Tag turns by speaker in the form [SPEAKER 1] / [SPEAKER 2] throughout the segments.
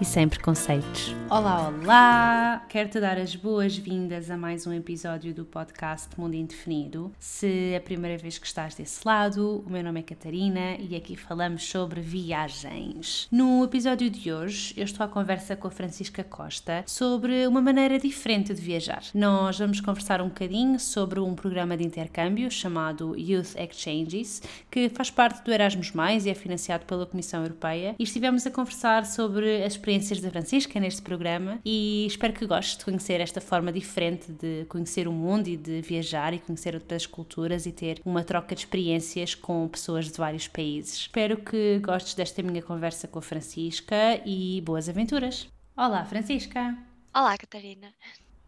[SPEAKER 1] e sem preconceitos. Olá, olá! Quero-te dar as boas-vindas a mais um episódio do podcast Mundo Indefinido. Se é a primeira vez que estás desse lado, o meu nome é Catarina e aqui falamos sobre viagens. No episódio de hoje, eu estou à conversa com a Francisca Costa sobre uma maneira diferente de viajar. Nós vamos conversar um bocadinho sobre um programa de intercâmbio chamado Youth Exchanges, que faz parte do Erasmus, e é financiado pela Comissão Europeia, e estivemos a conversar sobre as experiências da Francisca neste programa e espero que gostes de conhecer esta forma diferente de conhecer o mundo e de viajar e conhecer outras culturas e ter uma troca de experiências com pessoas de vários países. Espero que gostes desta minha conversa com a Francisca e boas aventuras. Olá, Francisca.
[SPEAKER 2] Olá, Catarina.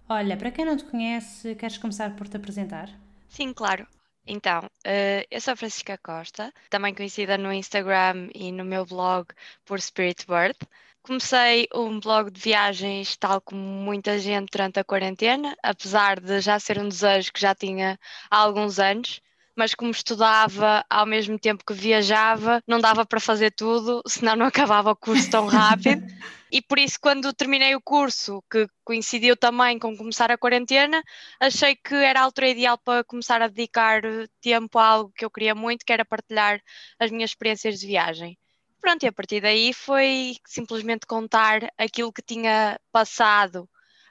[SPEAKER 1] Olha, para quem não te conhece, queres começar por te apresentar?
[SPEAKER 2] Sim, claro. Então, uh, eu sou a Francisca Costa, também conhecida no Instagram e no meu blog por Spirit Bird. Comecei um blog de viagens, tal como muita gente, durante a quarentena, apesar de já ser um desejo que já tinha há alguns anos. Mas como estudava ao mesmo tempo que viajava, não dava para fazer tudo, senão não acabava o curso tão rápido. E por isso, quando terminei o curso, que coincidiu também com começar a quarentena, achei que era a altura ideal para começar a dedicar tempo a algo que eu queria muito, que era partilhar as minhas experiências de viagem. Pronto, e a partir daí foi simplesmente contar aquilo que tinha passado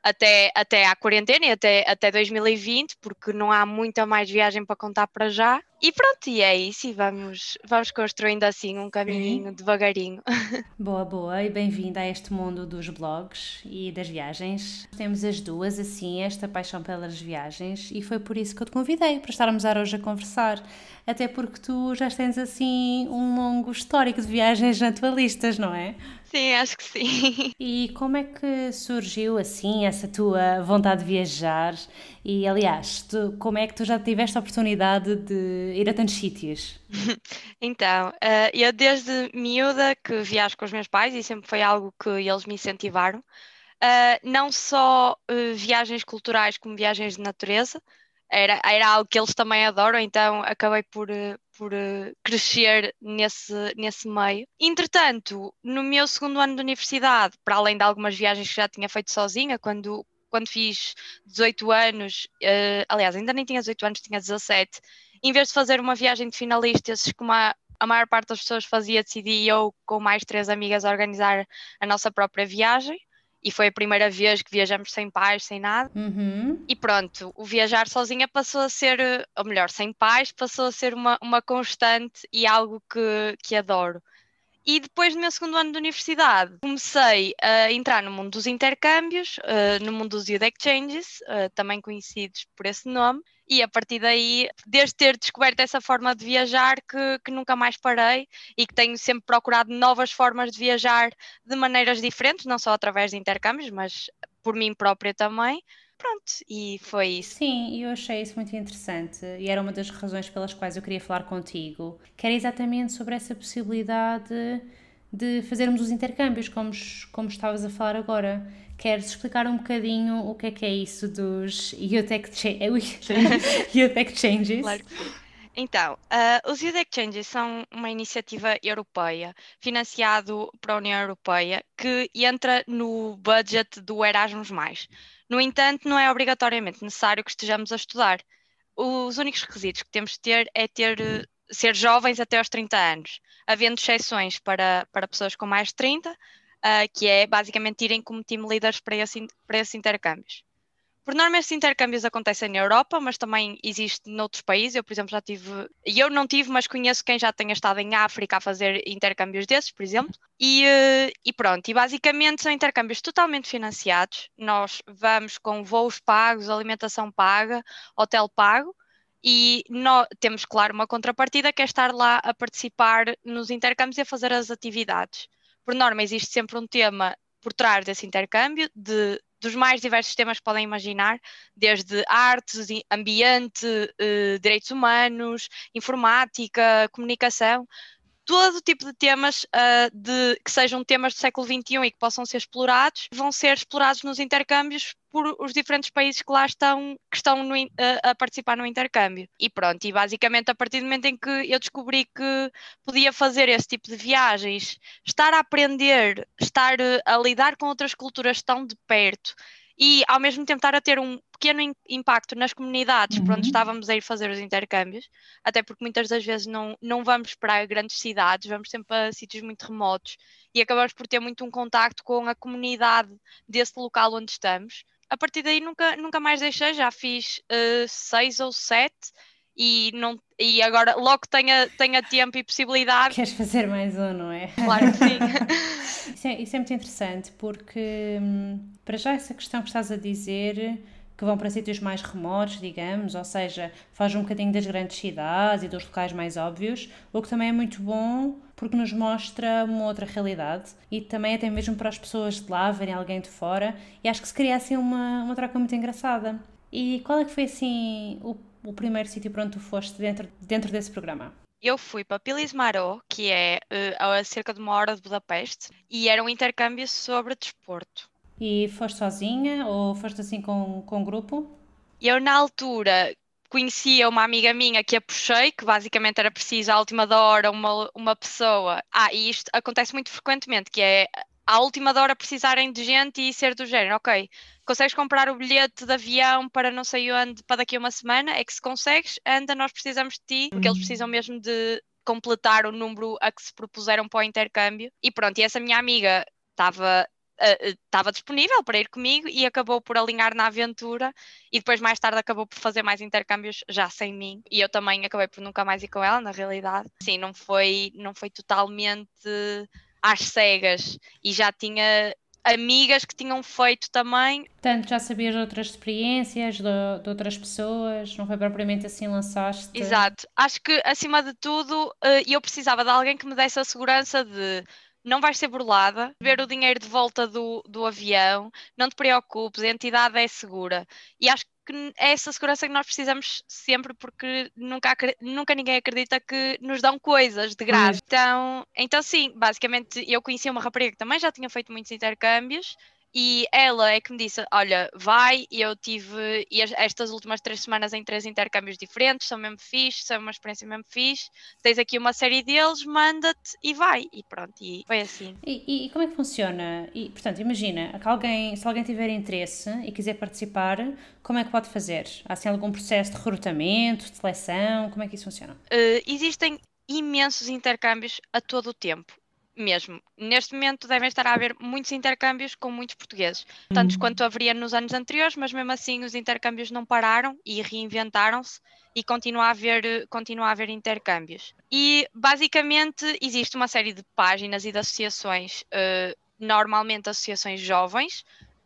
[SPEAKER 2] até, até à quarentena e até, até 2020, porque não há muita mais viagem para contar para já. E pronto, e é isso, e vamos, vamos construindo assim um caminhinho devagarinho.
[SPEAKER 1] Boa, boa, e bem-vinda a este mundo dos blogs e das viagens. Temos as duas, assim, esta paixão pelas viagens, e foi por isso que eu te convidei, para estarmos hoje a conversar. Até porque tu já tens, assim, um longo histórico de viagens naturalistas, não é?
[SPEAKER 2] Sim, acho que sim.
[SPEAKER 1] E como é que surgiu, assim, essa tua vontade de viajar? E, aliás, tu, como é que tu já tiveste a oportunidade de ir a tantos sítios?
[SPEAKER 2] Então, uh, eu desde miúda que viajo com os meus pais e sempre foi algo que eles me incentivaram. Uh, não só uh, viagens culturais como viagens de natureza, era, era algo que eles também adoram, então acabei por, por crescer nesse, nesse meio. Entretanto, no meu segundo ano de universidade, para além de algumas viagens que já tinha feito sozinha, quando, quando fiz 18 anos, uh, aliás, ainda nem tinha 18 anos, tinha 17, em vez de fazer uma viagem de finalistas como a, a maior parte das pessoas fazia, decidi eu com mais três amigas organizar a nossa própria viagem. E foi a primeira vez que viajamos sem pais, sem nada.
[SPEAKER 1] Uhum.
[SPEAKER 2] E pronto, o viajar sozinha passou a ser, ou melhor, sem pais, passou a ser uma, uma constante e algo que, que adoro. E depois do meu segundo ano de universidade, comecei a entrar no mundo dos intercâmbios, uh, no mundo dos Youth Exchanges, uh, também conhecidos por esse nome, e a partir daí, desde ter descoberto essa forma de viajar, que, que nunca mais parei e que tenho sempre procurado novas formas de viajar de maneiras diferentes, não só através de intercâmbios, mas por mim própria também. Pronto, e foi isso.
[SPEAKER 1] Sim, eu achei isso muito interessante e era uma das razões pelas quais eu queria falar contigo, que era exatamente sobre essa possibilidade de fazermos os intercâmbios, como, como estavas a falar agora. Queres explicar um bocadinho o que é que é isso dos Youth, Exchange, Youth Exchanges?
[SPEAKER 2] Claro. Então, uh, os Youth Exchanges são uma iniciativa europeia, financiado pela União Europeia, que entra no budget do Erasmus+. No entanto, não é obrigatoriamente necessário que estejamos a estudar. Os únicos requisitos que temos de ter é ter ser jovens até aos 30 anos, havendo exceções para, para pessoas com mais de 30, uh, que é basicamente irem como team leaders para, esse, para esses intercâmbios. Por norma, esses intercâmbios acontecem na Europa, mas também existe noutros países. Eu, por exemplo, já tive, eu não tive, mas conheço quem já tenha estado em África a fazer intercâmbios desses, por exemplo. E, uh, e pronto, e basicamente são intercâmbios totalmente financiados. Nós vamos com voos pagos, alimentação paga, hotel pago e nós, temos, claro, uma contrapartida que é estar lá a participar nos intercâmbios e a fazer as atividades. Por norma, existe sempre um tema por trás desse intercâmbio, de, dos mais diversos temas que podem imaginar, desde artes, ambiente, eh, direitos humanos, informática, comunicação, todo tipo de temas uh, de, que sejam temas do século XXI e que possam ser explorados, vão ser explorados nos intercâmbios por os diferentes países que lá estão, que estão no, uh, a participar no intercâmbio. E pronto, e basicamente a partir do momento em que eu descobri que podia fazer esse tipo de viagens, estar a aprender, estar uh, a lidar com outras culturas tão de perto e ao mesmo tempo estar a ter um pequeno impacto nas comunidades uhum. por onde uhum. estávamos a ir fazer os intercâmbios, até porque muitas das vezes não, não vamos para grandes cidades, vamos sempre a sítios muito remotos e acabamos por ter muito um contacto com a comunidade desse local onde estamos. A partir daí nunca, nunca mais deixei, já fiz uh, seis ou sete e, não, e agora logo tenha, tenha tempo e possibilidade.
[SPEAKER 1] Queres fazer mais um, não é?
[SPEAKER 2] Claro que sim.
[SPEAKER 1] isso, é, isso é muito interessante porque, hum, para já, essa questão que estás a dizer que vão para sítios mais remotos, digamos, ou seja, faz um bocadinho das grandes cidades e dos locais mais óbvios, o que também é muito bom porque nos mostra uma outra realidade e também até mesmo para as pessoas de lá verem alguém de fora e acho que se cria assim uma, uma troca muito engraçada. E qual é que foi assim o, o primeiro sítio para onde tu foste dentro, dentro desse programa?
[SPEAKER 2] Eu fui para Pilismaró, que é uh, a cerca de uma hora de Budapeste, e era um intercâmbio sobre desporto.
[SPEAKER 1] E foste sozinha ou foste assim com, com um grupo?
[SPEAKER 2] Eu, na altura, conhecia uma amiga minha que a puxei, que basicamente era preciso à última da hora uma, uma pessoa. Ah, e isto acontece muito frequentemente, que é à última da hora precisarem de gente e ser do género, ok, consegues comprar o bilhete de avião para não sei onde para daqui a uma semana? É que se consegues, anda, nós precisamos de ti, porque eles uhum. precisam mesmo de completar o número a que se propuseram para o intercâmbio. E pronto, e essa minha amiga estava estava uh, disponível para ir comigo e acabou por alinhar na aventura e depois mais tarde acabou por fazer mais intercâmbios já sem mim e eu também acabei por nunca mais ir com ela na realidade sim não foi não foi totalmente às cegas e já tinha amigas que tinham feito também.
[SPEAKER 1] Portanto, já sabias de outras experiências, de, de, outras pessoas, não foi propriamente assim lançaste?
[SPEAKER 2] Exato. Acho que, acima de tudo, eh, eu precisava de alguém que me desse a segurança de não vais ser burlada, ver o dinheiro de volta do, do avião, não te preocupes, a entidade é segura. E acho que é essa segurança que nós precisamos sempre, porque nunca, nunca ninguém acredita que nos dão coisas de graça. Então, então, sim, basicamente eu conhecia uma rapariga que também já tinha feito muitos intercâmbios e ela é que me disse: Olha, vai. E eu tive estas últimas três semanas em três intercâmbios diferentes, são mesmo fixe, são uma experiência mesmo fixe. Tens aqui uma série deles, manda-te e vai. E pronto, e foi assim.
[SPEAKER 1] E, e, como é que funciona? E, portanto, imagina que alguém, se alguém tiver interesse e quiser participar, como é que pode fazer? Há assim algum processo de recrutamento, de seleção? Como é que isso funciona?
[SPEAKER 2] Uh, existem imensos intercâmbios a todo o tempo mesmo. Neste momento devem estar a haver muitos intercâmbios com muitos portugueses, tantos uhum. quanto haveria nos anos anteriores, mas mesmo assim os intercâmbios não pararam e reinventaram-se e continua a haver, continua a haver intercâmbios. E basicamente existe uma série de páginas e de associações, uh, normalmente associações jovens,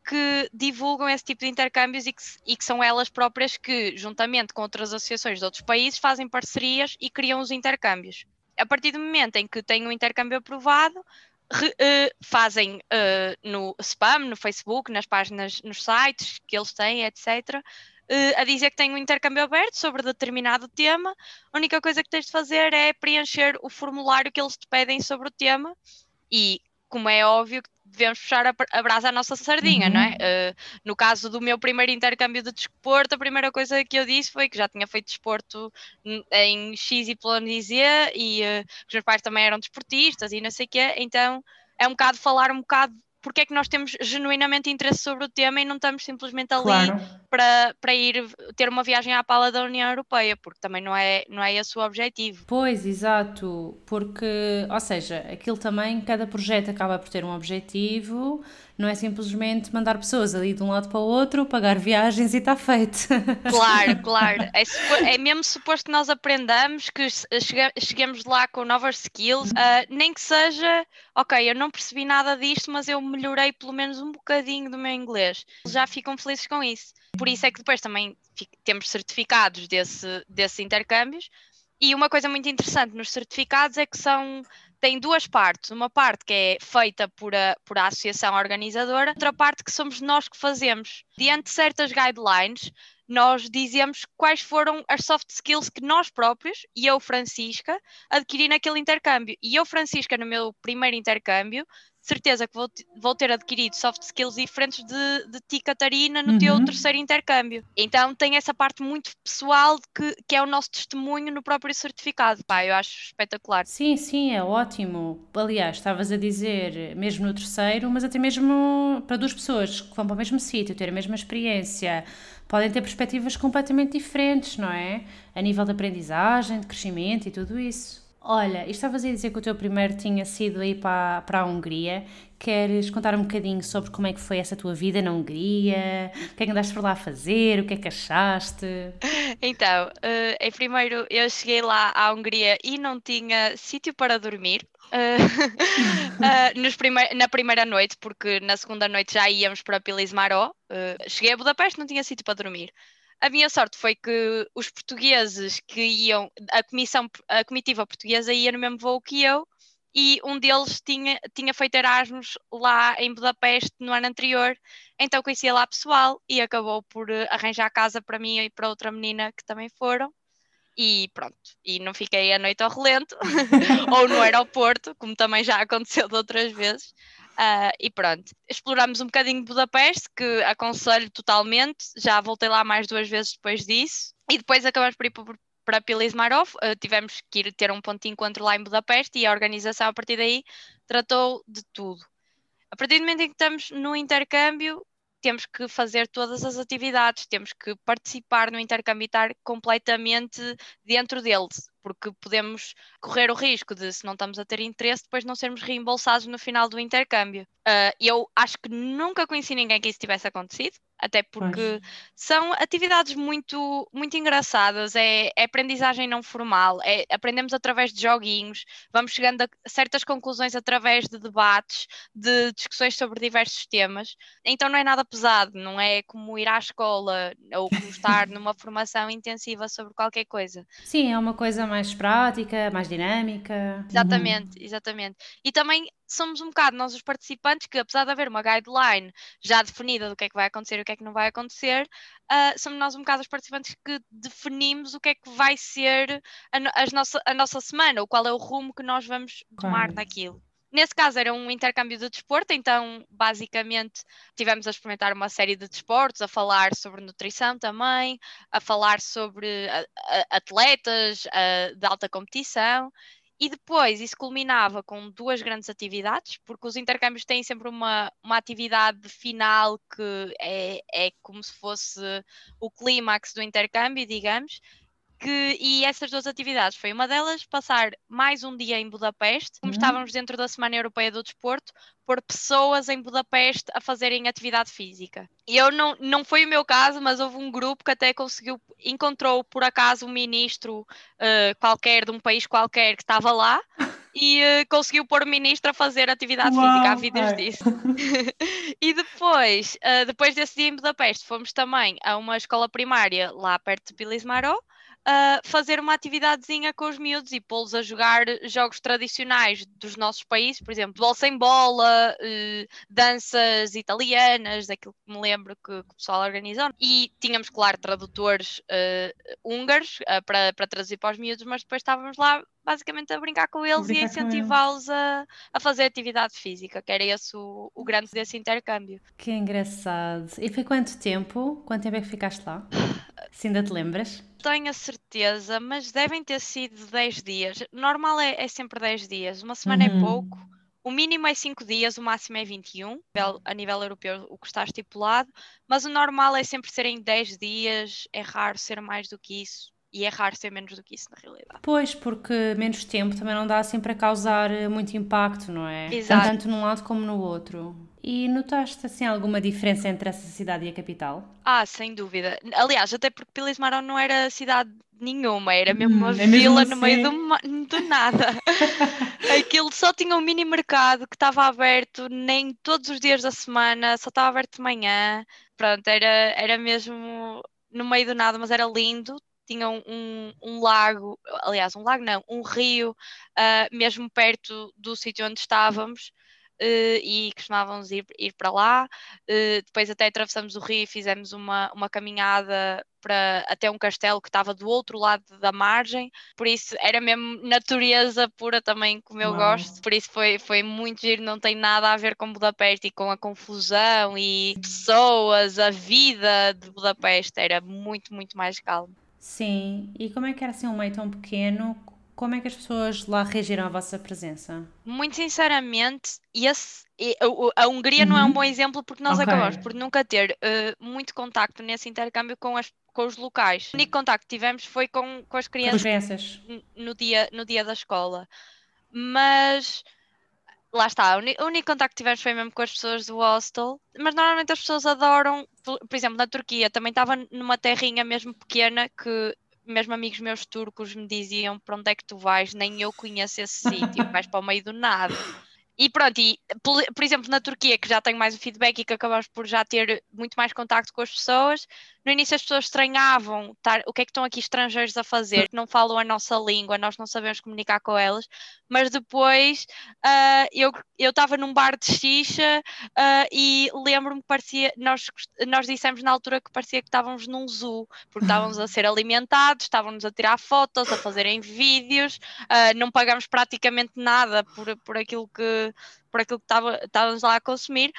[SPEAKER 2] que divulgam esse tipo de intercâmbios e que, e que, são elas próprias que, juntamente com outras associações de outros países, fazem parcerias e criam os intercâmbios a partir do momento em que têm um intercâmbio aprovado, re, uh, fazem uh, no spam, no Facebook, nas páginas, nos sites que eles têm, etc., uh, eh, a dizer que têm um intercâmbio aberto sobre determinado tema. A única coisa que tens de fazer é preencher o formulário que eles te pedem sobre o tema e, como é óbvio, devemos puxar a, a brasa à nossa sardinha, uhum. não é? Uh, no caso do meu primeiro intercâmbio de desporto, a primeira coisa que eu disse foi que já tinha feito desporto em X, e Z e uh, os meus pais também eram desportistas e não sei o quê, então é um bocado falar um bocado porque é que nós temos genuinamente interesse sobre o tema e não estamos simplesmente ali claro. para, para ir ter uma viagem à pala da União Europeia, porque também não é, não é esse o objetivo.
[SPEAKER 1] Pois, exato, porque, ou seja, aquilo também, cada projeto acaba por ter um objetivo, não é simplesmente mandar pessoas ali de um lado para o outro, pagar viagens e está feito.
[SPEAKER 2] Claro, claro. É, é mesmo suposto que nós aprendamos, que cheguemos lá com novas skills, uh, nem que seja, ok, eu não percebi nada disto, mas eu melhorei pelo menos um bocadinho do meu inglês. Já ficam felizes com isso. Por isso é que depois também temos certificados desse, desses intercâmbios. E uma coisa muito interessante nos certificados é que são tem duas partes. Uma parte que é feita por a, por a associação organizadora, outra parte que somos nós que fazemos. Diante de certas guidelines, nós dizemos quais foram as soft skills que nós próprios, e eu, Francisca, adquiri naquele intercâmbio. E eu, Francisca, no meu primeiro intercâmbio, certeza que vou, vou ter adquirido soft skills diferentes de, de ti, Catarina, no uhum. teu terceiro intercâmbio. Então tem essa parte muito pessoal que, que é o nosso testemunho no próprio certificado. Pá, eu acho espetacular.
[SPEAKER 1] Sim, sim, é ótimo. Aliás, estavas a dizer, mesmo no terceiro, mas até mesmo para duas pessoas que vão para o mesmo sítio, ter a mesma experiência, podem ter perspectivas completamente diferentes, não é? A nível de aprendizagem, de crescimento e tudo isso. Olha, estavas a dizer que o teu primeiro tinha sido aí para, para a Hungria. Queres contar um bocadinho sobre como é que foi essa tua vida na Hungria? O que é que andaste por lá a fazer? O que é que achaste?
[SPEAKER 2] Então, uh, em primeiro eu cheguei lá à Hungria e não tinha sítio para dormir. Uh, uh, nos prime na primeira noite, porque na segunda noite já íamos para Pilismaró. Uh, cheguei a Budapeste, não tinha sítio para dormir. A minha sorte foi que os portugueses que iam, a comissão, a comitiva portuguesa ia no mesmo voo que eu e um deles tinha, tinha feito Erasmus lá em Budapeste no ano anterior, então conhecia lá pessoal e acabou por eh, arranjar casa para mim e para outra menina que também foram. E pronto, e não fiquei a noite ao relento ou no aeroporto, como também já aconteceu de outras vezes. Uh, e pronto, exploramos um bocadinho Budapeste, que aconselho totalmente. Já voltei lá mais duas vezes depois disso. E depois acabamos por ir para Pilismarov. Uh, tivemos que ir ter um ponto de encontro lá em Budapeste e a organização a partir daí tratou de tudo. A partir do momento em que estamos no intercâmbio, temos que fazer todas as atividades, temos que participar no intercâmbio e estar completamente dentro deles porque podemos correr o risco de, se não estamos a ter interesse, depois não sermos reembolsados no final do intercâmbio. Uh, eu acho que nunca conheci ninguém que isso tivesse acontecido, até porque pois. são atividades muito, muito engraçadas, é, é, aprendizagem não formal, é, aprendemos através de joguinhos, vamos chegando a certas conclusões através de debates, de discussões sobre diversos temas, então não é nada pesado, não é como ir à escola ou como estar numa formação intensiva sobre qualquer coisa.
[SPEAKER 1] Sim, é uma coisa mais prática, mais dinâmica.
[SPEAKER 2] Exatamente, uhum. exatamente. E também somos um bocado nós os participantes que, apesar de haver uma guideline já definida do que é que vai acontecer e o que é que não vai acontecer, uh, somos nós um bocado os participantes que definimos o que é que vai ser a, a, nossa, a nossa semana, ou qual é o rumo que nós vamos tomar claro. naquilo. Nesse caso era um intercâmbio de desporto, então basicamente tivemos a experimentar uma série de desportos, a falar sobre nutrição também, a falar sobre a, a, atletas a, de alta competição. E depois isso culminava com duas grandes atividades, porque os intercâmbios têm sempre uma, uma atividade final que é, é como se fosse o clímax do intercâmbio, digamos, que, e essas duas atividades foi uma delas passar mais um dia em Budapeste, como uhum. estávamos dentro da Semana Europeia do Desporto, por pessoas em Budapeste a fazerem atividade física. E eu não, não foi o meu caso, mas houve um grupo que até conseguiu, encontrou por acaso um ministro uh, qualquer de um país qualquer que estava lá e uh, conseguiu pôr o ministro a fazer atividade Uau, física, há vídeos disso. e depois, uh, depois desse dia em Budapeste, fomos também a uma escola primária lá perto de Pilismaró, uh, fazer uma atividadezinha com os miúdos e pô-los a jogar jogos tradicionais dos nossos países, por exemplo, bola sem bola, uh, danças italianas, daquilo que me lembro que, o pessoal organizou. E tínhamos, claro, tradutores uh, húngaros para, para traduzir para os miúdos, mas depois estávamos lá basicamente a brincar com eles brincar e a incentivá-los a, a fazer atividade física, que era esse o, o grande desse intercâmbio.
[SPEAKER 1] Que engraçado. E foi quanto tempo? Quanto tempo é que ficaste lá? Se ainda te lembras?
[SPEAKER 2] Tenho a certeza, mas devem ter sido 10 dias. Normal é, é sempre 10 dias, uma semana é uhum. é pouco. O mínimo é 5 dias, o máximo é 21, a nível europeu, o que está estipulado, mas o normal é sempre serem 10 dias, é raro ser mais do que isso e é raro ser menos do que isso na realidade.
[SPEAKER 1] Pois, porque menos tempo também não dá sempre a causar eh, muito impacto, não é?
[SPEAKER 2] Exato.
[SPEAKER 1] Tanto num lado como no outro. E notaste assim alguma diferença entre essa cidade e a capital?
[SPEAKER 2] Ah, sem dúvida. Aliás, até porque Pilismarão não era cidade nenhuma, era mesmo uma hum, é vila no meio assim? do, do nada. Aquilo só tinha um mini mercado que estava aberto nem todos os dias da semana, só estava aberto de manhã. Pronto, era, era mesmo no meio do nada, mas era lindo tinha um, um, lago, aliás, um lago não, um rio, uh, mesmo perto do sítio onde estávamos. e costumávamos ir, ir para lá. depois até atravessamos o rio e fizemos uma, uma caminhada para até um castelo que estava do outro lado da margem, por isso era mesmo natureza pura também, como eu Uau. gosto, por isso foi, foi muito giro, não tem nada a ver com Budapeste e com a confusão e pessoas, a vida de Budapeste, era muito, muito mais calmo.
[SPEAKER 1] Sim, e como é que era assim um meio tão pequeno? Como é que as pessoas lá reagiram à vossa presença?
[SPEAKER 2] Muito sinceramente, esse, a Hungria uhum. não é um uhum. bom exemplo porque nós okay. acabamos por nunca ter uh, muito contacto nesse intercâmbio com, as, com os locais. O único contacto que tivemos foi com, com as crianças, com crianças. No, dia, no dia da escola. Mas lá está, o único contacto que tivemos foi mesmo com as pessoas do hostel, mas normalmente as pessoas adoram, por, por exemplo, na Turquia também estava numa terrinha mesmo pequena que mesmo amigos meus turcos me diziam para onde é que tu vais, nem eu conheço esse sítio, vais para o meio do nada. E pronto, e, por, por, exemplo, na Turquia, que já tenho mais o feedback e que acabamos por já ter muito mais contacto com as pessoas, no início as pessoas estranhavam o que é que estão aqui estrangeiros a fazer, não falam a nossa língua, nós não sabemos comunicar com elas, mas depois uh, eu estava num bar de xixa uh, e lembro-me que parecia, nós, nós dissemos na altura que parecia que estávamos num zoo, porque estávamos a ser alimentados, estávamos a tirar fotos, a fazerem vídeos, uh, não pagamos praticamente nada por, por aquilo que por aquilo que estávamos lá a consumir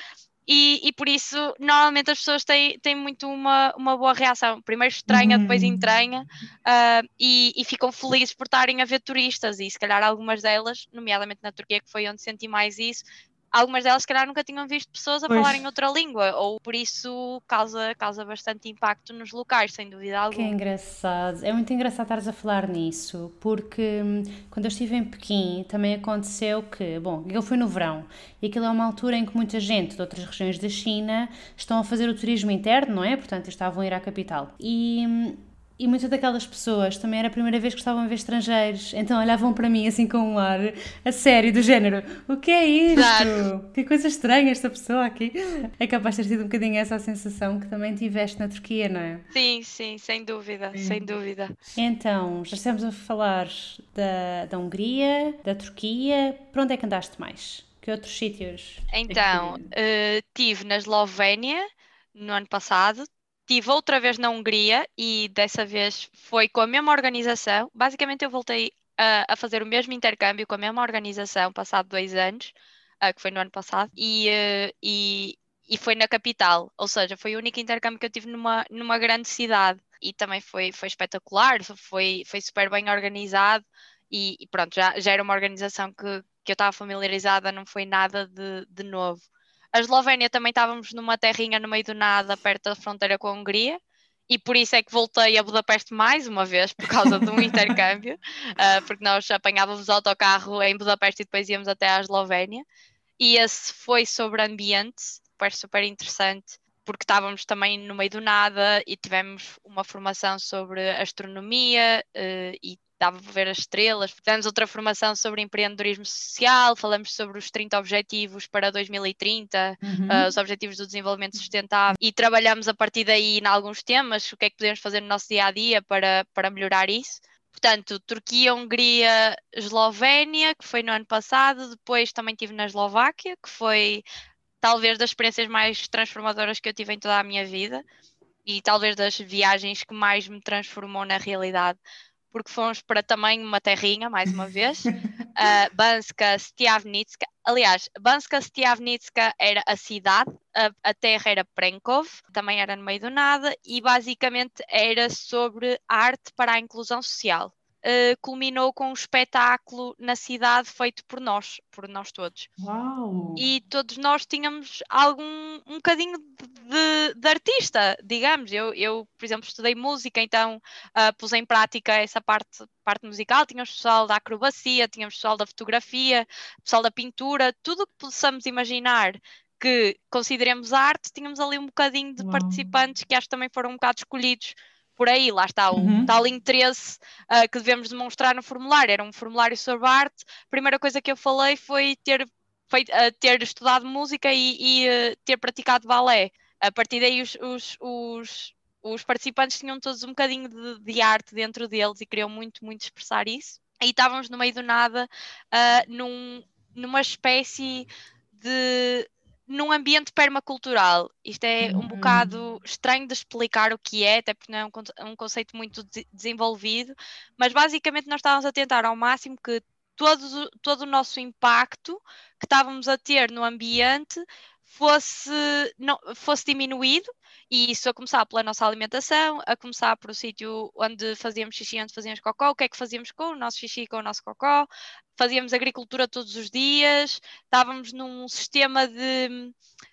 [SPEAKER 2] e, e, por isso, normalmente as pessoas têm, têm muito uma, uma boa reação. Primeiro estranha, uhum. depois entranha, uh, e, e, ficam felizes por estarem a ver turistas. E se calhar algumas delas, nomeadamente na Turquia, que foi onde senti mais isso, algumas delas, se calhar, nunca tinham visto pessoas a pois. falar em outra língua, ou por isso causa, causa bastante impacto nos locais, sem dúvida alguma.
[SPEAKER 1] Que engraçado. É muito engraçado estares a falar nisso, porque hum, quando eu estive em Pequim também aconteceu que, bom, eu fui no verão, e aquilo é uma altura em que muita gente de outras regiões da China estão a fazer o turismo interno, não é? Portanto, estavam a ir à capital. E hum, e muitas daquelas pessoas também era a primeira vez que estavam a ver estrangeiros, então olhavam para mim assim com um ar a sério, do género: o que é isto? Claro. Que coisa estranha esta pessoa aqui. É capaz de ter sido um bocadinho essa sensação que também tiveste na Turquia, não é?
[SPEAKER 2] Sim, sim, sem dúvida, sim. sem dúvida.
[SPEAKER 1] Então, já estamos a falar da, da Hungria, da Turquia, para onde é que andaste mais? Que outros sítios?
[SPEAKER 2] Então, é uh, tive na Eslovénia no ano passado, Estive outra vez na Hungria e dessa vez foi com a mesma organização. Basicamente, eu voltei a, a fazer o mesmo intercâmbio com a mesma organização, passado dois anos, uh, que foi no ano passado, e, uh, e, e foi na capital. Ou seja, foi o único intercâmbio que eu tive numa, numa grande cidade. E também foi, foi espetacular, foi, foi super bem organizado. E, e pronto, já, já era uma organização que, que eu estava familiarizada, não foi nada de, de novo. A Eslovénia também estávamos numa terrinha no meio do nada, perto da fronteira com a Hungria, e por isso é que voltei a Budapeste mais uma vez, por causa de um intercâmbio, uh, porque nós apanhávamos autocarro em Budapeste e depois íamos até à Eslovénia. E esse foi sobre ambiente, super, super interessante, porque estávamos também no meio do nada e tivemos uma formação sobre astronomia uh, e dava para ver as estrelas. Fizemos outra formação sobre empreendedorismo social, falamos sobre os 30 objetivos para 2030, uhum. uh, os objetivos do desenvolvimento sustentável e trabalhamos a partir daí em alguns temas, o que é que podemos fazer no nosso dia a dia para, para melhorar isso. Portanto, Turquia, Hungria, Eslovénia, que foi no ano passado, depois também estive na Eslováquia, que foi talvez das experiências mais transformadoras que eu tive em toda a minha vida e talvez das viagens que mais me transformou na realidade porque fomos para também uma terrinha, mais uma vez, uh, Banska Stiavnitska. Aliás, Banska Stiavnitska era a cidade, a, a, terra era Prenkov, também era no meio do nada, e basicamente era sobre arte para a inclusão social uh, culminou com um espetáculo na cidade feito por nós, por nós todos.
[SPEAKER 3] Uau.
[SPEAKER 2] E todos nós tínhamos algum um bocadinho de, de artista, digamos. Eu, eu, por exemplo, estudei música, então uh, pus em prática essa parte, parte musical. Tínhamos pessoal da acrobacia, tínhamos pessoal da fotografia, pessoal da pintura, tudo o que possamos imaginar que consideremos arte, tínhamos ali um bocadinho de Uau. participantes que acho que também foram um bocado escolhidos por aí, lá está o uhum. tal interesse uh, que devemos demonstrar no formulário. Era um formulário sobre arte. A primeira coisa que eu falei foi ter, feito, uh, ter estudado música e, e uh, ter praticado balé. A partir daí, os, os, os, os participantes tinham todos um bocadinho de, de, arte dentro deles e queriam muito, muito expressar isso. E estávamos no meio do nada, num, numa espécie de num ambiente permacultural. Isto é um bocado estranho de explicar o que é, até porque não é um, é um conceito muito de desenvolvido, mas basicamente nós estávamos a tentar ao máximo que todo, todo o nosso impacto que estávamos a ter no ambiente fosse, não, fosse diminuído, e isso a começar pela nossa alimentação, a começar por o sítio onde fazíamos xixi, onde fazíamos cocó, o que é que fazíamos com o nosso xixi, com o nosso cocó, fazíamos agricultura todos os dias, estávamos num sistema de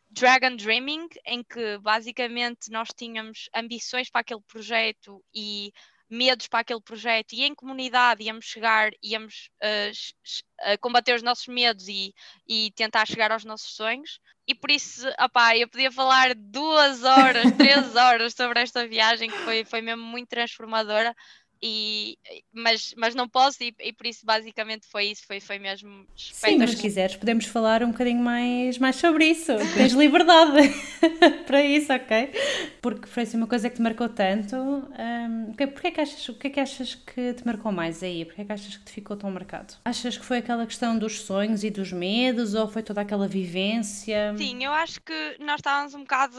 [SPEAKER 2] Dragon Dreaming, em que basicamente nós tínhamos ambições para aquele projeto e medos para aquele projeto e em comunidade íamos chegar, íamos uh, combater os nossos medos e, e tentar chegar aos nossos sonhos. E por isso, opá, eu podia falar duas horas, três horas sobre esta viagem que foi, foi mesmo muito transformadora e, mas, mas não posso e, e, por isso basicamente foi isso, foi, foi mesmo
[SPEAKER 1] Sim, mas se quiseres podemos falar um bocadinho mais, mais sobre isso, tens liberdade para isso, ok? Porque foi assim uma coisa que te marcou tanto, um, porquê é que achas, o que é que achas que te marcou mais aí? Porquê é que achas que te ficou tão marcado? Achas que foi aquela questão dos sonhos e dos medos ou foi toda aquela vivência?
[SPEAKER 2] Sim, eu acho que nós estávamos um bocado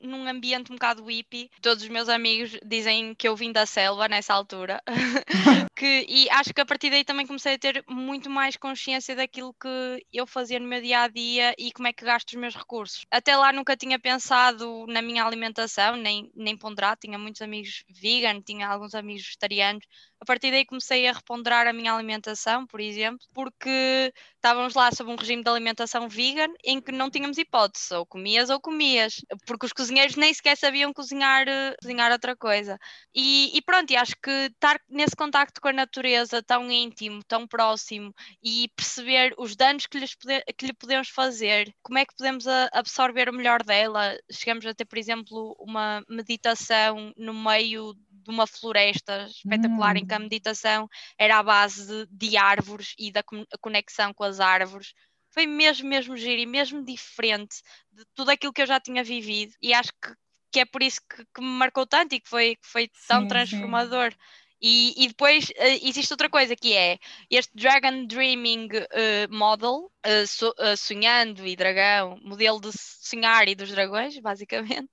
[SPEAKER 2] num ambiente um bocado hippie, todos os meus amigos dizem que eu vim da selva nessa altura altura. que, e acho que a partir daí também comecei a ter muito mais consciência daquilo que eu fazia no meu dia a dia e como é que gasto os meus recursos. Até lá nunca tinha pensado na minha alimentação, nem, nem ponderar. Tinha muitos amigos vegan, tinha alguns amigos vegetarianos. A partir daí comecei a reponderar a minha alimentação, por exemplo, porque estávamos lá sob um regime de alimentação vegan em que não tínhamos hipótese, ou comias ou comias, porque os cozinheiros nem sequer sabiam cozinhar, cozinhar outra coisa. E, e pronto, e acho que estar nesse contacto com a natureza tão íntimo, tão próximo e perceber os danos que, lhes pode, que lhe podemos fazer, como é que podemos absorver o melhor dela. Chegamos a ter, por exemplo, uma meditação no meio de uma floresta espetacular hum. em que a hum. meditação era à base de, de árvores e da conexão com as árvores. Foi mesmo, mesmo giro e mesmo diferente de tudo aquilo que eu já tinha vivido e acho que, que é por isso que, que me marcou tanto e que foi, que foi tão sim, transformador. Sim. E, e, depois uh, existe outra coisa que é este Dragon Dreaming uh, Model, uh, so, sonhando e dragão, modelo de sonhar e dos dragões, basicamente,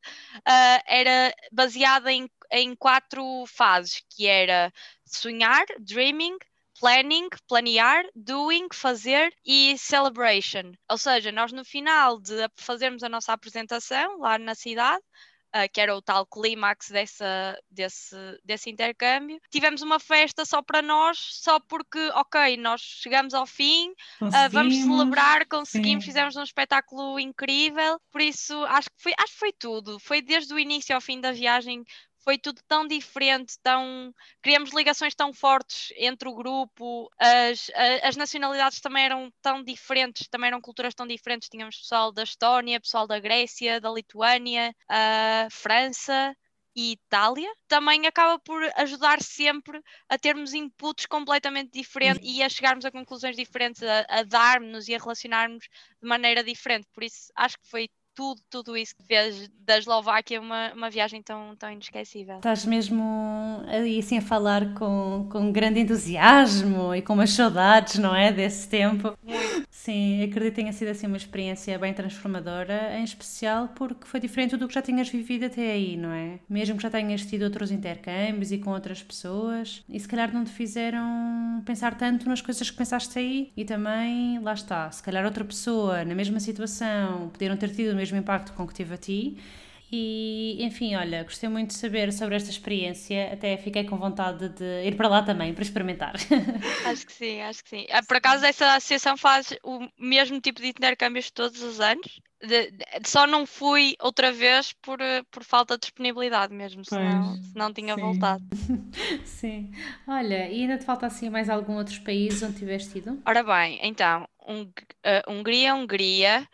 [SPEAKER 2] era baseado em em quatro fases, que era sonhar, dreaming, planning, planear, doing, fazer e celebration. Ou seja, nós no final de fazermos a nossa apresentação lá na cidade, Uh, que era o tal clímax dessa, desse, desse intercâmbio. Tivemos uma festa só para nós, só porque, ok, nós chegamos ao fim, uh, vamos celebrar, conseguimos, sim. fizemos um espetáculo incrível. Por isso, acho que, foi, acho que foi tudo. Foi desde o início ao fim da viagem foi tudo tão diferente, tão criamos ligações tão fortes entre o grupo, as, as nacionalidades também eram tão diferentes, também eram culturas tão diferentes. Tínhamos pessoal da Estónia, pessoal da Grécia, da Lituânia, a França e Itália, também acaba por ajudar sempre a termos inputs completamente diferentes e a chegarmos a conclusões diferentes, a, a dar-nos e a relacionarmos de maneira diferente. Por isso, acho que foi tudo, tudo isso que fez da Eslováquia uma, uma viagem tão, tão inesquecível.
[SPEAKER 1] Estás mesmo ali assim a falar com, com grande entusiasmo e com umas saudades, não é? Desse tempo.
[SPEAKER 2] Muito.
[SPEAKER 1] Sim, acredito que tenha sido assim uma experiência bem transformadora, em especial porque foi diferente do que já tinhas vivido até aí, não é? Mesmo que já tenhas tido outros intercâmbios e com outras pessoas, e se calhar não te fizeram pensar tanto nas coisas que pensaste aí, e também, lá está, se calhar outra pessoa na mesma situação podiam ter tido o mesmo impacto com que tive a ti. E, enfim, olha, gostei muito de saber sobre esta experiência, até fiquei com vontade de ir para lá também, para experimentar.
[SPEAKER 2] Acho que sim, acho que sim. Ah, por acaso, essa associação faz o mesmo tipo de intercâmbios todos os anos, de, de, só não fui outra vez por, por falta de disponibilidade mesmo, senão, pois, senão tinha sim. voltado.
[SPEAKER 1] Sim. Olha, e ainda te falta assim mais algum outro país onde tiveste ido?
[SPEAKER 2] Ora bem, então, um, uh, Hungria, Hungria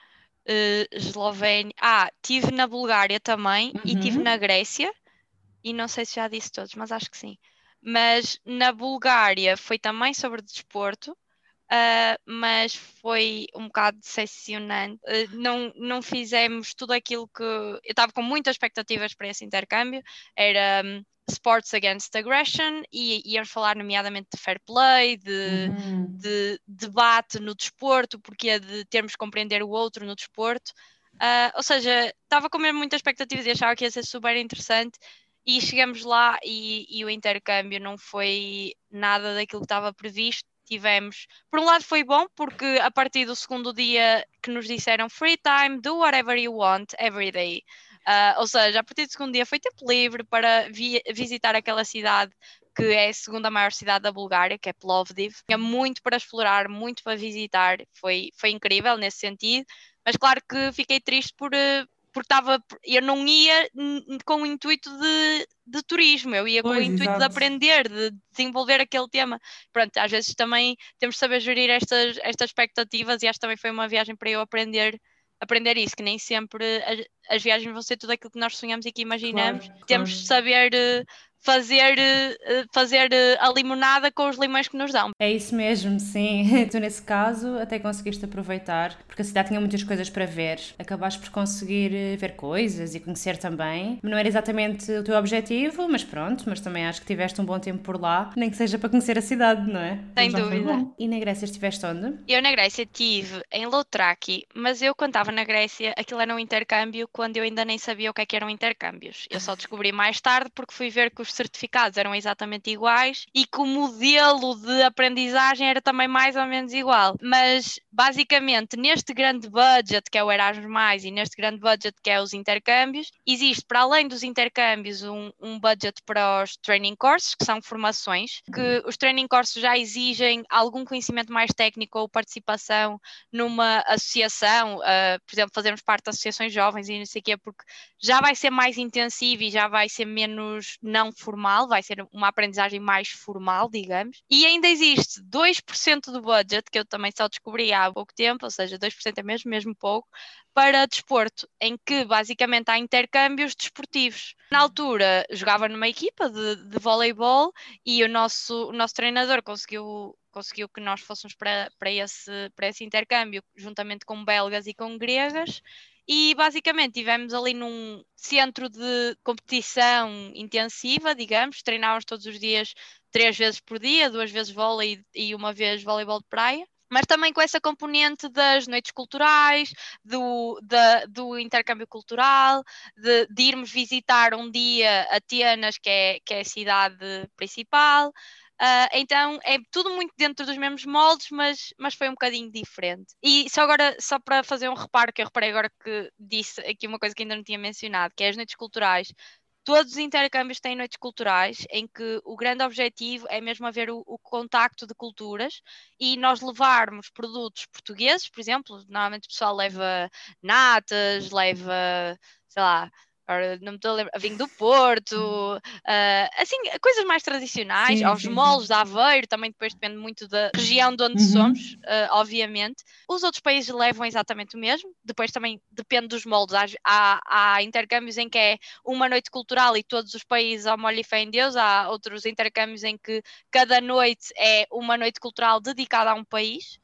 [SPEAKER 2] uh, Eslovénia. Ah, tive na Bulgária também uhum. e tive na Grécia. E não sei se já disse todos, mas acho que sim. Mas na Bulgária foi também sobre desporto, uh, mas foi um bocado decepcionante. Uh, não, não fizemos tudo aquilo que. Eu estava com muitas expectativas para esse intercâmbio. Era. Um, Sports Against Aggression e íamos falar nomeadamente de fair play, de, uhum. de debate no desporto, porque de termos que compreender o outro no desporto. Uh, ou seja, estava com mesmo muitas expectativas e achava que ia ser super interessante e chegamos lá e, e o intercâmbio não foi nada daquilo que estava previsto tivemos. Por um lado foi bom, porque a partir do segundo dia que nos disseram free time, do whatever you want every day. Uh, ou seja, a partir do segundo dia foi tempo livre para vi visitar aquela cidade que é a segunda maior cidade da Bulgária, que é Plovdiv. Tinha muito para explorar, muito para visitar, foi, foi incrível nesse sentido, mas claro que fiquei triste por, uh, porque estava, eu não ia com o intuito de, de turismo, eu ia pois, com o intuito exato. de aprender, de desenvolver aquele tema. Pronto, às vezes também temos de saber gerir estas, estas expectativas e acho que também foi uma viagem para eu aprender aprender isso, que nem sempre as, as viagens vão ser tudo aquilo que nós sonhamos e que imaginamos. Claro, Temos claro. de saber uh, fazer, uh, fazer uh, a limonada com os limões que nos dão.
[SPEAKER 1] É isso mesmo, sim. tu, nesse caso, até conseguiste aproveitar, porque a cidade tinha muitas coisas para ver. Acabaste por conseguir ver coisas e conhecer também. Não era exatamente o teu objetivo, mas pronto, mas também acho que tiveste um bom tempo por lá, nem que seja para conhecer a cidade, não é?
[SPEAKER 2] Sem dúvida.
[SPEAKER 1] E na Grécia estiveste onde?
[SPEAKER 2] Eu na Grécia estive em Loutraki, mas eu quando estava na Grécia, aquilo era um intercâmbio quando eu ainda nem sabia o que, é que eram intercâmbios. Eu só descobri mais tarde porque fui ver que os certificados eram exatamente iguais e que o modelo de aprendizagem era também mais ou menos igual. Mas basicamente neste grande budget que é o Erasmus e neste grande budget que é os intercâmbios, existe para além dos intercâmbios um, um budget para os training courses, que são formações, que os training courses já exigem algum conhecimento mais técnico ou participação numa associação, uh, por exemplo, fazermos parte de associações jovens e não sei o quê, porque já vai ser mais intensivo e já vai ser menos não formal, vai ser uma aprendizagem mais formal, digamos. E ainda existe 2% do budget, que eu também só descobri há pouco tempo, ou seja, 2% é mesmo, mesmo pouco, para desporto, em que basicamente há intercâmbios desportivos. Na altura jogava numa equipa de, de voleibol e o nosso, o nosso treinador conseguiu conseguiu que nós fôssemos para, para, esse, para esse intercâmbio, juntamente com belgas e com gregas, e basicamente tivemos ali num centro de competição intensiva, digamos, treinávamos todos os dias, três vezes por dia, duas vezes vôlei e uma vez voleibol de praia mas também com essa componente das noites culturais, do, da, do intercâmbio cultural, de, de, irmos visitar um dia Atenas, que é, que é a cidade principal, Uh, então é tudo muito dentro dos mesmos moldes, mas, mas foi um bocadinho diferente. E só agora, só para fazer um reparo, que eu reparei agora que disse aqui uma coisa que ainda não tinha mencionado, que é as noites culturais. Todos os intercâmbios têm noites culturais, em que o grande objetivo é mesmo haver o, o contacto de culturas e nós levarmos produtos portugueses, por exemplo, normalmente o pessoal leva natas, leva, sei lá, Agora não me estou a lembrar, vinho do Porto, uh, assim, coisas mais tradicionais, sim, aos sim, molos de Aveiro, também depois depende muito da região de onde uhum. somos, uh, obviamente. Os outros países levam exatamente o mesmo, depois também depende dos moldes. Há, há, intercâmbios em que é uma noite cultural e todos os países ao molho e fé em Deus, há outros intercâmbios em que cada noite é uma noite cultural dedicada a um país.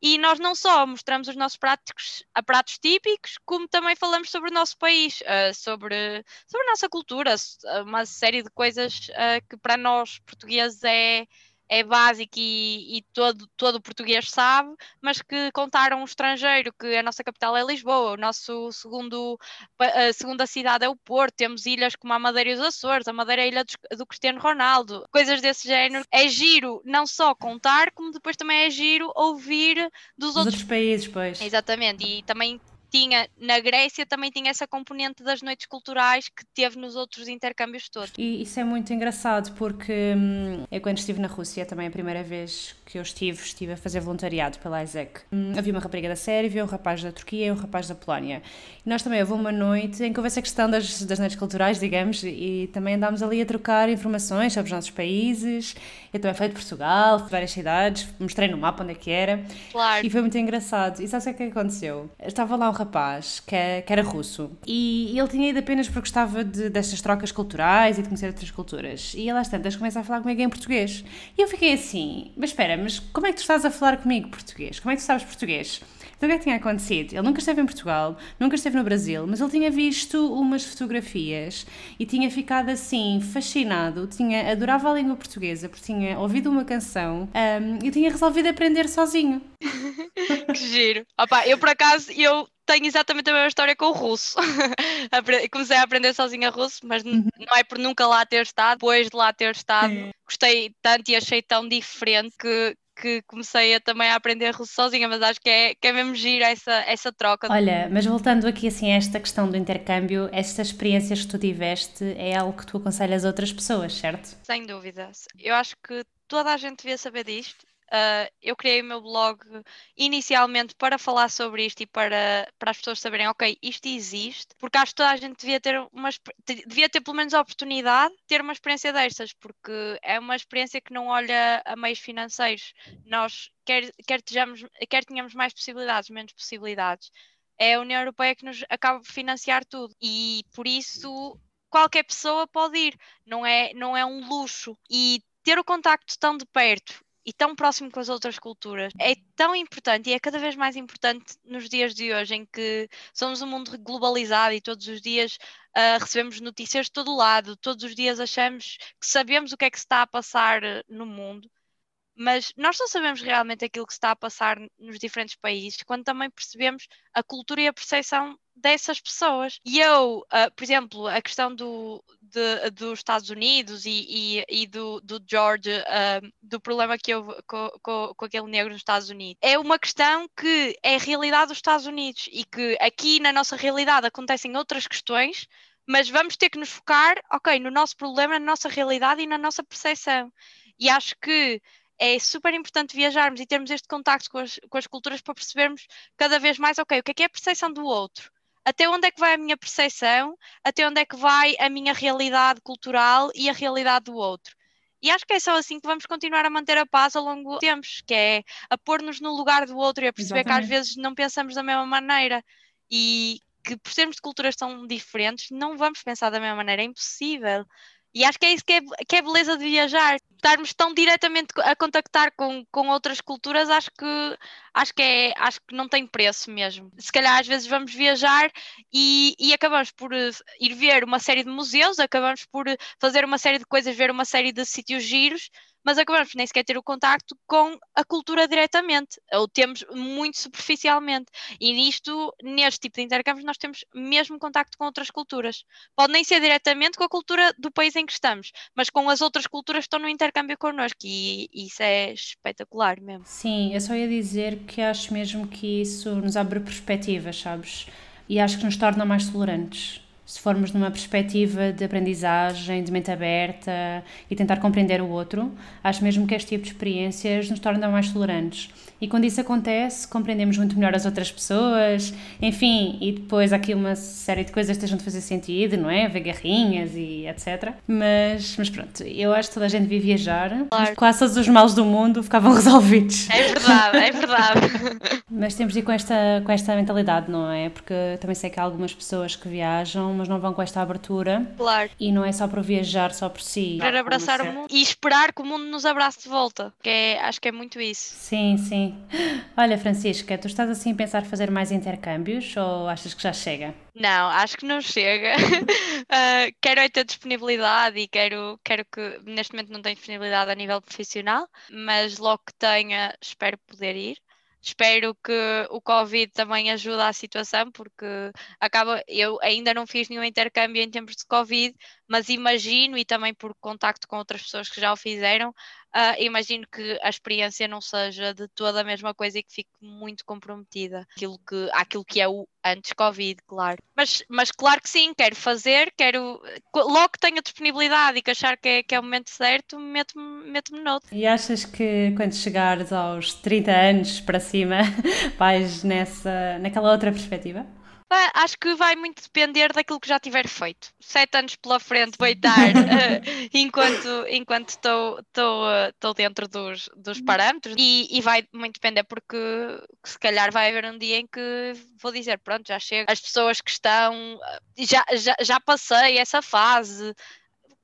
[SPEAKER 2] E nós não só mostramos os nossos pratos, a pratos típicos, como também falamos sobre o nosso país, uh, sobre, sobre a nossa cultura, uma série de coisas uh, que para nós portugueses é, é básico e, e, todo, todo português sabe, mas que contaram um estrangeiro que a nossa capital é Lisboa, o nosso segundo, a segunda cidade é o Porto, temos ilhas como a Madeira e os Açores, a Madeira é a ilha do, do Cristiano Ronaldo, coisas desse género. É giro não só contar, como depois também é giro ouvir dos, dos outros...
[SPEAKER 1] outros países, pois.
[SPEAKER 2] Exatamente, e também tinha na Grécia também tinha essa componente das noites culturais que teve nos outros intercâmbios todos.
[SPEAKER 1] E isso é muito engraçado porque hum, eu quando estive na Rússia também a primeira vez que eu estive, estive a fazer voluntariado pela ISEC. Hum, havia uma rapariga da Sérvia, um rapaz da Turquia e um rapaz da Polónia. E nós também houve uma noite em que houve essa questão das, das noites culturais, digamos, e também andámos ali a trocar informações sobre os nossos países. Eu também fui de Portugal, fui várias cidades, mostrei no mapa onde é que era.
[SPEAKER 2] Claro.
[SPEAKER 1] E foi muito engraçado. E sabe o que é que aconteceu? Estava lá um rapaz que, é, que era russo e ele tinha ido apenas porque gostava de, destas trocas culturais e de conhecer outras culturas. E ele às tantas começa a falar comigo em português. E eu fiquei assim, mas espera, mas como é que tu estás a falar comigo português? Como é que tu sabes português? Então o que é que tinha acontecido? Ele nunca esteve em Portugal, nunca esteve no Brasil, mas ele tinha visto umas fotografias e tinha ficado assim fascinado, tinha, adorava a língua portuguesa porque tinha ouvido uma canção um, e tinha resolvido aprender sozinho.
[SPEAKER 2] que giro. Opa, eu por acaso, eu tenho exatamente a mesma história com o russo. Comecei a aprender sozinha russo, mas uhum. não é por nunca lá ter estado. Depois de lá ter estado, gostei tanto e achei tão diferente que, que comecei a, também a aprender russo sozinha, mas acho que é, que é mesmo giro essa, essa troca.
[SPEAKER 1] Olha, mas voltando aqui assim a esta questão do intercâmbio, estas experiências que tu tiveste é algo que tu aconselhas a outras pessoas, certo?
[SPEAKER 2] Sem dúvida. Eu acho que toda a gente devia saber disto Uh, eu criei o meu blog inicialmente para falar sobre isto e para, para as pessoas saberem, ok, isto existe, porque acho que toda a gente devia ter uma devia ter pelo menos a oportunidade de ter uma experiência destas, porque é uma experiência que não olha a meios financeiros. Nós, quer, quer, tejamos, quer tenhamos mais possibilidades, menos possibilidades, é a União Europeia que nos acaba por financiar tudo. E por isso qualquer pessoa pode ir, não é, não é um luxo. E ter o contacto tão de perto e tão próximo com as outras culturas é tão importante e é cada vez mais importante nos dias de hoje em que somos um mundo globalizado e todos os dias uh, recebemos notícias de todo lado, todos os dias achamos que sabemos o que é que se está a passar ah, no mundo, mas nós só sabemos realmente aquilo que se está a passar nos diferentes países quando também percebemos a cultura e a percepção dessas pessoas. E eu, uh, por exemplo, a questão do, de, dos Estados Unidos e, e, e do, do, George, uh, do problema que houve com, com, com, aquele negro nos Estados Unidos, é uma questão que é a realidade dos Estados Unidos e que aqui na nossa realidade acontecem outras questões. Mas vamos ter que nos focar, ok, no nosso problema, na nossa realidade e na nossa percepção. E acho que é super importante viajarmos e termos este contacto com as, com as culturas para percebermos cada vez mais, ok, o que é que é a percepção do outro? Até onde é que vai a minha percepção, até onde é que vai a minha realidade cultural e a realidade do outro. E acho que é só assim que vamos continuar a manter a paz ao longo do tempo, que é a pôr-nos no lugar do outro e a perceber Exatamente. que às vezes não pensamos da mesma maneira e que por sermos de culturas tão diferentes não vamos pensar da mesma maneira, é impossível. E acho que é isso que é, que é beleza de viajar. Estarmos tão diretamente a contactar com, com outras culturas, acho que, acho, que é, acho que não tem preço mesmo. Se calhar às vezes vamos viajar e, e acabamos por eh, ir ver uma série de museus, acabamos por eh, fazer uma série de coisas, ver uma série de sítios giros, mas acabamos nem sequer ter o contacto com a cultura diretamente, ou temos muito superficialmente. E nisto, neste tipo de intercâmbios, nós temos mesmo contacto com outras culturas. Pode nem ser diretamente com a cultura do país em que estamos, mas com as outras culturas que estão no intercâmbio connosco, e, isso é espetacular mesmo.
[SPEAKER 1] Sim, eu só ia dizer que acho mesmo que isso nos abre perspectivas, sabes? E acho que nos torna mais tolerantes se formos numa perspectiva de aprendizagem, de mente aberta e tentar compreender o outro, acho mesmo que este tipo de experiências nos tornam mais tolerantes. E quando isso acontece, compreendemos muito melhor as outras pessoas, enfim, e depois há aqui uma série de coisas que estejam de fazer sentido, não é? Ver garrinhas e etc. Mas, mas pronto, eu acho que toda a gente devia viajar, claro. quase todos os males do mundo ficavam resolvidos.
[SPEAKER 2] É verdade, é verdade.
[SPEAKER 1] mas temos de ir com esta, com esta mentalidade, não é? Porque também sei que há algumas pessoas que viajam, mas não vão com esta abertura.
[SPEAKER 2] Claro.
[SPEAKER 1] E não é só para viajar só por si.
[SPEAKER 2] Para abraçar o mundo e esperar que o mundo nos abrace de volta, que é, acho que é muito isso.
[SPEAKER 1] Sim, sim. Olha, Francisca, tu estás assim a pensar fazer mais intercâmbios ou achas que já chega?
[SPEAKER 2] Não, acho que não chega. uh, quero é ter disponibilidade e quero, quero que neste momento não tenho disponibilidade a nível profissional, mas logo que tenha, espero poder ir. Espero que o Covid também ajude à situação, porque acaba, eu ainda não fiz nenhum intercâmbio em tempos de Covid, mas imagino, e também por contacto com outras pessoas que já o fizeram, uh, imagino que a experiência não seja de toda a mesma coisa e que fique muito comprometida aquilo que, àquilo que é o antes Covid, claro. Mas, mas claro que sim, quero fazer, quero logo que tenha disponibilidade e que achar que é, que é o momento certo, meto-me meto noutro.
[SPEAKER 1] E achas que quando chegares aos 30 anos para cima, vais nessa, naquela outra perspectiva?
[SPEAKER 2] Acho que vai muito depender daquilo que já tiver feito. Sete anos pela frente vou estar uh, enquanto enquanto estou uh, dentro dos, dos parâmetros e, e, vai muito depender porque se calhar vai haver um dia em que vou dizer pronto já chego as pessoas que estão já, já, já passei essa fase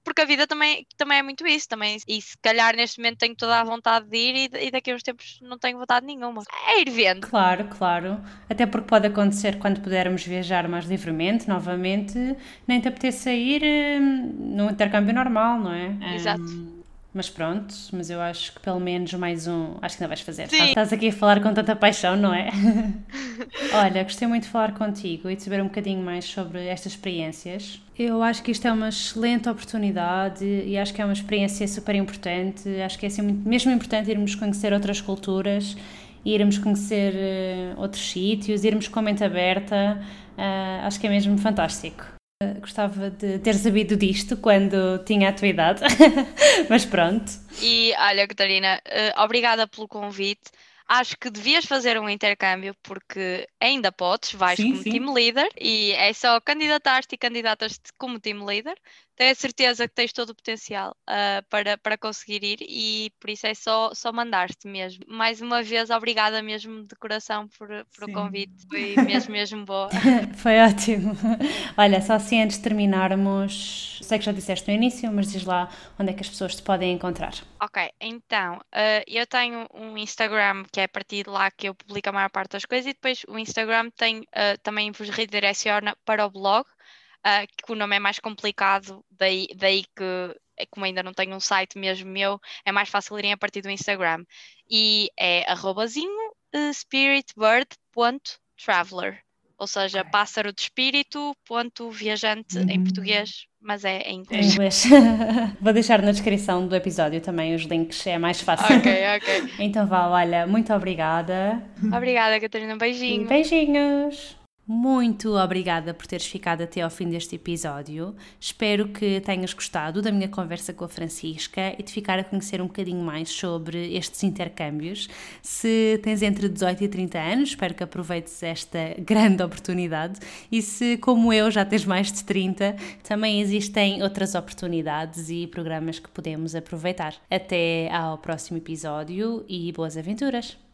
[SPEAKER 2] porque a vida também, também é muito isso, também, e se calhar neste momento tenho toda a vontade de ir e, e daqui a uns tempos não tenho vontade nenhuma. É ir vendo.
[SPEAKER 1] Claro, claro. Até porque pode acontecer quando pudermos viajar mais livremente, novamente, nem te apetecer sair hum, no intercâmbio normal, não é?
[SPEAKER 2] Exato. Um,
[SPEAKER 1] mas pronto, mas eu acho que pelo menos mais um, acho que não vais fazer. Sim. Estás aqui a falar com tanta paixão, não é? Olha, gostei muito de falar contigo e de saber um bocadinho mais sobre estas experiências. Eu acho que isto é uma excelente oportunidade e acho que é uma experiência super importante. Acho que é assim, mesmo importante irmos conhecer outras culturas, irmos conhecer uh, outros sítios, irmos com a mente aberta. Uh, acho que é mesmo fantástico. Gostava de ter sabido disto quando tinha a tua idade, mas pronto.
[SPEAKER 2] E olha, Catarina, uh, obrigada pelo convite. Acho que devias fazer um intercâmbio porque ainda podes, vais sim, como sim. team leader e é só candidatar-te e candidatas-te como team leader tenho a certeza que tens todo o potencial uh, para, para conseguir ir e por isso é só, só mandar-te mesmo. Mais uma vez, obrigada mesmo de coração por, por o convite, foi mesmo, mesmo boa.
[SPEAKER 1] foi ótimo. Olha, só assim antes de terminarmos, sei que já disseste no início, mas diz lá onde é que as pessoas te podem encontrar.
[SPEAKER 2] Ok, então, uh, eu tenho um Instagram que é a partir de lá que eu publico a maior parte das coisas e depois o Instagram tem, uh, também vos redireciona para o blog uh, que o nome é mais complicado, daí, daí que, como ainda não tenho um site mesmo meu, é mais fácil irem a partir do Instagram. E é arrobazinho spiritbird.traveler, ou seja, okay. pássaro de espírito, ponto viajante uhum. em português, mas é em inglês. Em inglês.
[SPEAKER 1] Vou deixar na descrição do episódio também os links, é mais fácil.
[SPEAKER 2] Ok, ok.
[SPEAKER 1] então vá, olha, muito obrigada.
[SPEAKER 2] Obrigada, Catarina, um beijinho.
[SPEAKER 1] E beijinhos. Muito obrigada por teres ficado até ao fim deste episódio. Espero que tenhas gostado da minha conversa com a Francisca e de ficar a conhecer um bocadinho mais sobre estes intercâmbios. Se tens entre 18 e 30 anos, espero que aproveites esta grande oportunidade. E se, como eu, já tens mais de 30, também existem outras oportunidades e programas que podemos aproveitar. Até ao próximo episódio e boas aventuras!